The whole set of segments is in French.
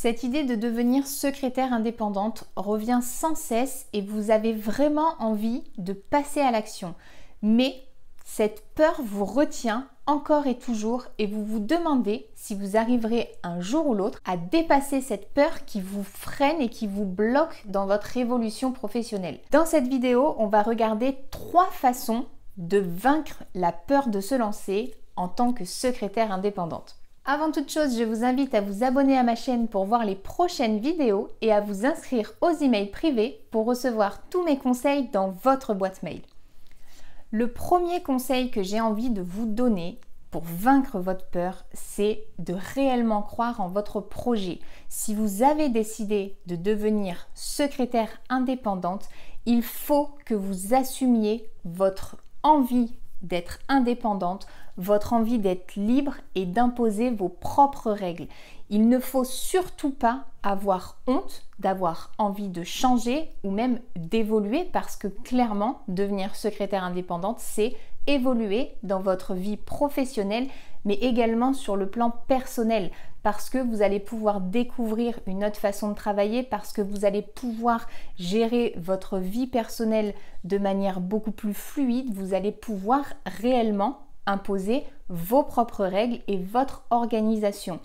Cette idée de devenir secrétaire indépendante revient sans cesse et vous avez vraiment envie de passer à l'action. Mais cette peur vous retient encore et toujours et vous vous demandez si vous arriverez un jour ou l'autre à dépasser cette peur qui vous freine et qui vous bloque dans votre évolution professionnelle. Dans cette vidéo, on va regarder trois façons de vaincre la peur de se lancer en tant que secrétaire indépendante. Avant toute chose, je vous invite à vous abonner à ma chaîne pour voir les prochaines vidéos et à vous inscrire aux emails privés pour recevoir tous mes conseils dans votre boîte mail. Le premier conseil que j'ai envie de vous donner pour vaincre votre peur, c'est de réellement croire en votre projet. Si vous avez décidé de devenir secrétaire indépendante, il faut que vous assumiez votre envie d'être indépendante, votre envie d'être libre et d'imposer vos propres règles. Il ne faut surtout pas avoir honte d'avoir envie de changer ou même d'évoluer parce que clairement, devenir secrétaire indépendante, c'est évoluer dans votre vie professionnelle, mais également sur le plan personnel, parce que vous allez pouvoir découvrir une autre façon de travailler, parce que vous allez pouvoir gérer votre vie personnelle de manière beaucoup plus fluide, vous allez pouvoir réellement imposer vos propres règles et votre organisation.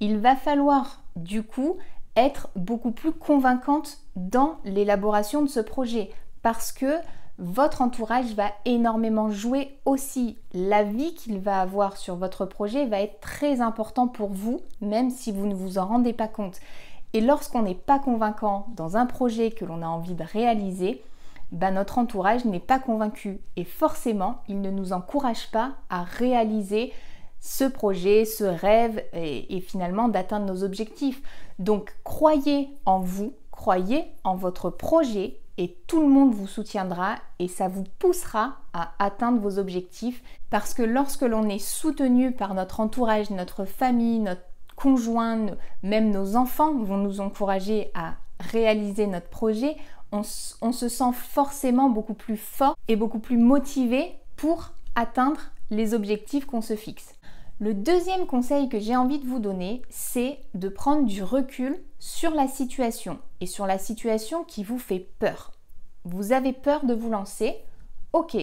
Il va falloir du coup être beaucoup plus convaincante dans l'élaboration de ce projet parce que votre entourage va énormément jouer aussi. L'avis qu'il va avoir sur votre projet va être très important pour vous, même si vous ne vous en rendez pas compte. Et lorsqu'on n'est pas convaincant dans un projet que l'on a envie de réaliser, bah, notre entourage n'est pas convaincu. Et forcément, il ne nous encourage pas à réaliser ce projet, ce rêve et finalement d'atteindre nos objectifs. Donc croyez en vous, croyez en votre projet et tout le monde vous soutiendra et ça vous poussera à atteindre vos objectifs parce que lorsque l'on est soutenu par notre entourage, notre famille, notre conjoint, même nos enfants vont nous encourager à réaliser notre projet, on, se sent forcément beaucoup plus fort et beaucoup plus motivé pour atteindre les objectifs qu'on se fixe. Le deuxième conseil que j'ai envie de vous donner, c'est de prendre du recul sur la situation et sur la situation qui vous fait peur. Vous avez peur de vous lancer Ok,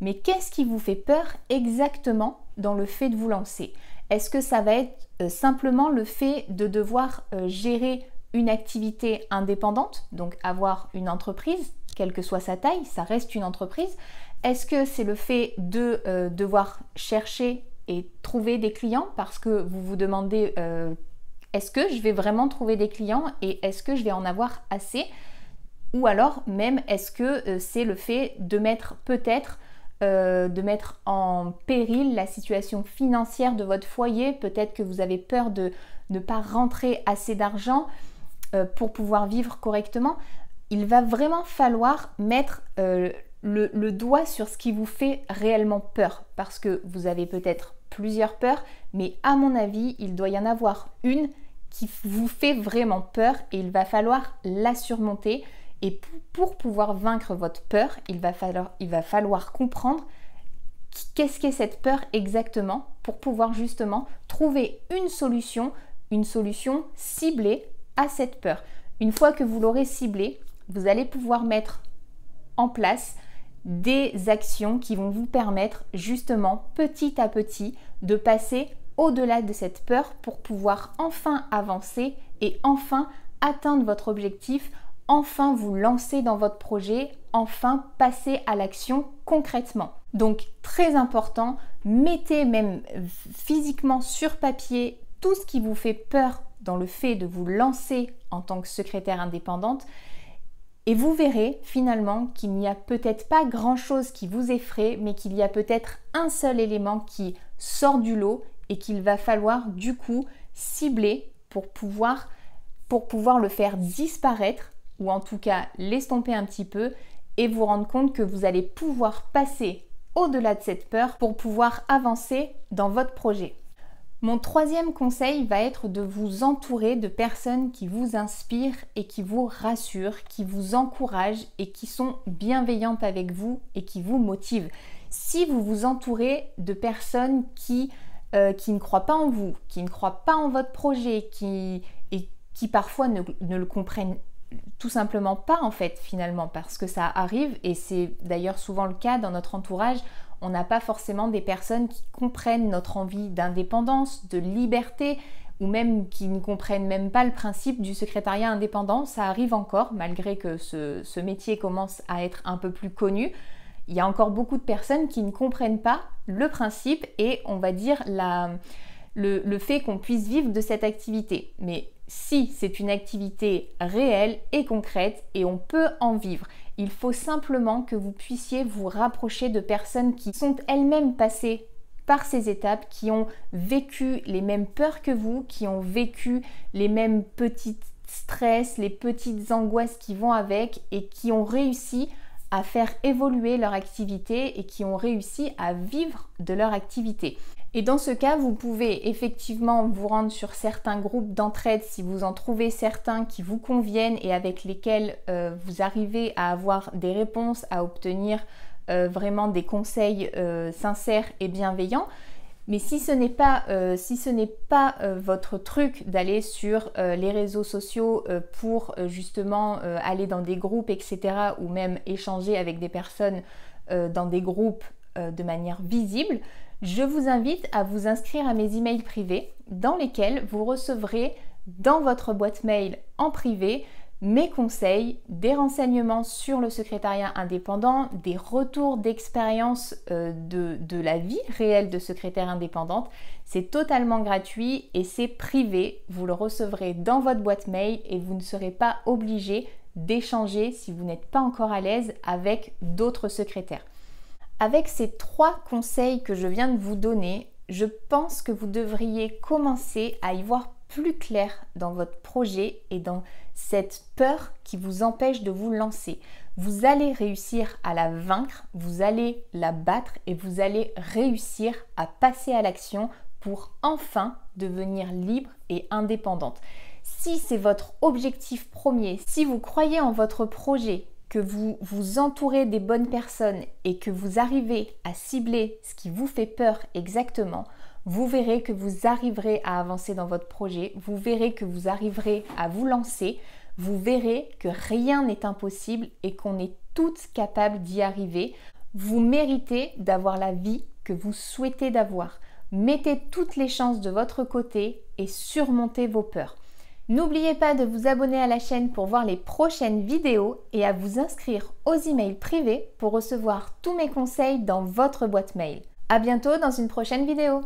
mais qu'est-ce qui vous fait peur exactement dans le fait de vous lancer? Est-ce que ça va être euh, simplement le fait de devoir euh, gérer une activité indépendante, donc avoir une entreprise, quelle que soit sa taille, ça reste une entreprise. Est-ce que c'est le fait de euh, devoir chercher et trouver des clients parce que vous vous demandez est-ce que je vais vraiment trouver des clients et est-ce que je vais en avoir assez? Ou alors même est-ce que euh, c'est le fait de mettre peut-être euh, de mettre en péril la situation financière de votre foyer, peut-être que vous avez peur de ne pas rentrer assez d'argent. euh, pour pouvoir vivre correctement. Il va vraiment falloir mettre le, doigt sur ce qui vous fait réellement peur, parce que vous avez peut-être plusieurs peurs, mais à mon avis, il doit y en avoir une qui vous fait vraiment peur et il va falloir la surmonter. Et pour pouvoir vaincre votre peur, il va falloir, il va falloir comprendre qu'est-ce qu'est cette peur exactement pour pouvoir justement trouver une solution, une solution ciblée à cette peur. Une fois que vous l'aurez ciblée, vous allez pouvoir mettre en place des actions qui vont vous permettre justement petit à petit de passer au-delà de cette peur pour pouvoir enfin avancer et enfin atteindre votre objectif, enfin vous lancer dans votre projet, enfin passer à l'action concrètement. Donc très important, mettez même physiquement sur papier tout ce qui vous fait peur dans le fait de vous lancer en tant que secrétaire indépendante et vous verrez finalement qu'il n'y a peut-être pas grand-chose qui vous effraie, mais qu'il y a peut-être un seul élément qui sort du lot et qu'il va falloir du coup cibler pour pouvoir, pour pouvoir le faire disparaître ou en tout cas l'estomper un petit peu et vous rendre compte que vous allez pouvoir passer au-delà de cette peur pour pouvoir avancer dans votre projet. Mon troisième conseil va être de vous entourer de personnes qui vous inspirent et qui vous rassurent, qui vous encouragent et qui sont bienveillantes avec vous et qui vous motivent. Si vous vous entourez de personnes qui, euh, ne croient pas en vous, qui ne croient pas en votre projet, qui, et qui parfois ne le comprennent tout simplement pas en fait finalement parce que ça arrive et c'est d'ailleurs souvent le cas dans notre entourage. On n'a pas forcément des personnes qui comprennent notre envie d'indépendance, de liberté ou même qui ne comprennent même pas le principe du secrétariat indépendant. Ça arrive encore malgré que ce, métier commence à être un peu plus connu. Il y a encore beaucoup de personnes qui ne comprennent pas le principe et on va dire la, le, fait qu'on puisse vivre de cette activité. Mais si c'est une activité réelle et concrète et on peut en vivre. Il faut simplement que vous puissiez vous rapprocher de personnes qui sont elles-mêmes passées par ces étapes, qui ont vécu les mêmes peurs que vous, qui ont vécu les mêmes petits stress, les petites angoisses qui vont avec et qui ont réussi à faire évoluer leur activité et qui ont réussi à vivre de leur activité. Et dans ce cas, vous pouvez effectivement vous rendre sur certains groupes d'entraide si vous en trouvez certains qui vous conviennent et avec lesquels euh, vous arrivez à avoir des réponses, à obtenir euh, vraiment des conseils euh, sincères et bienveillants. Mais si ce n'est pas, si ce n'est pas votre truc d'aller sur les réseaux sociaux pour justement aller dans des groupes, etc., ou même échanger avec des personnes dans des groupes de manière visible, je vous invite à vous inscrire à mes emails privés dans lesquels vous recevrez dans votre boîte mail en privé mes conseils, des renseignements sur le secrétariat indépendant, des retours d'expérience euh, de, de, la vie réelle de secrétaire indépendante. C'est totalement gratuit et c'est privé. Vous le recevrez dans votre boîte mail et vous ne serez pas obligé d'échanger si vous n'êtes pas encore à l'aise avec d'autres secrétaires. Avec ces trois conseils que je viens de vous donner, je pense que vous devriez commencer à y voir plus clair dans votre projet et dans cette peur qui vous empêche de vous lancer. Vous allez réussir à la vaincre, vous allez la battre et vous allez réussir à passer à l'action pour enfin devenir libre et indépendante. Si c'est votre objectif premier, si vous croyez en votre projet, que vous vous entourez des bonnes personnes et que vous arrivez à cibler ce qui vous fait peur exactement, vous verrez que vous arriverez à avancer dans votre projet, vous verrez que vous arriverez à vous lancer, vous verrez que rien n'est impossible et qu'on est toutes capables d'y arriver. Vous méritez d'avoir la vie que vous souhaitez d'avoir. Mettez toutes les chances de votre côté et surmontez vos peurs. N'oubliez pas de vous abonner à la chaîne pour voir les prochaines vidéos et à vous inscrire aux emails privés pour recevoir tous mes conseils dans votre boîte mail. A bientôt dans une prochaine vidéo